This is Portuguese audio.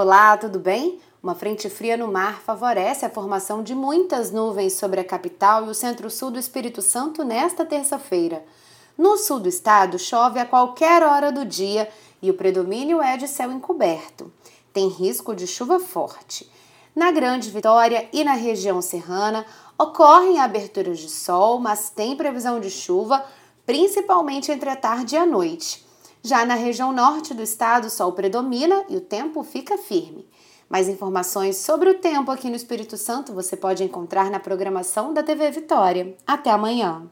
Olá, tudo bem? Uma frente fria no mar favorece a formação de muitas nuvens sobre a capital e o centro-sul do Espírito Santo nesta terça-feira. No sul do estado, chove a qualquer hora do dia e o predomínio é de céu encoberto. Tem risco de chuva forte. Na Grande Vitória e na região serrana, ocorrem aberturas de sol, mas tem previsão de chuva, principalmente entre a tarde e a noite. Já na região norte do estado, o sol predomina e o tempo fica firme. Mais informações sobre o tempo aqui no Espírito Santo você pode encontrar na programação da TV Vitória. Até amanhã!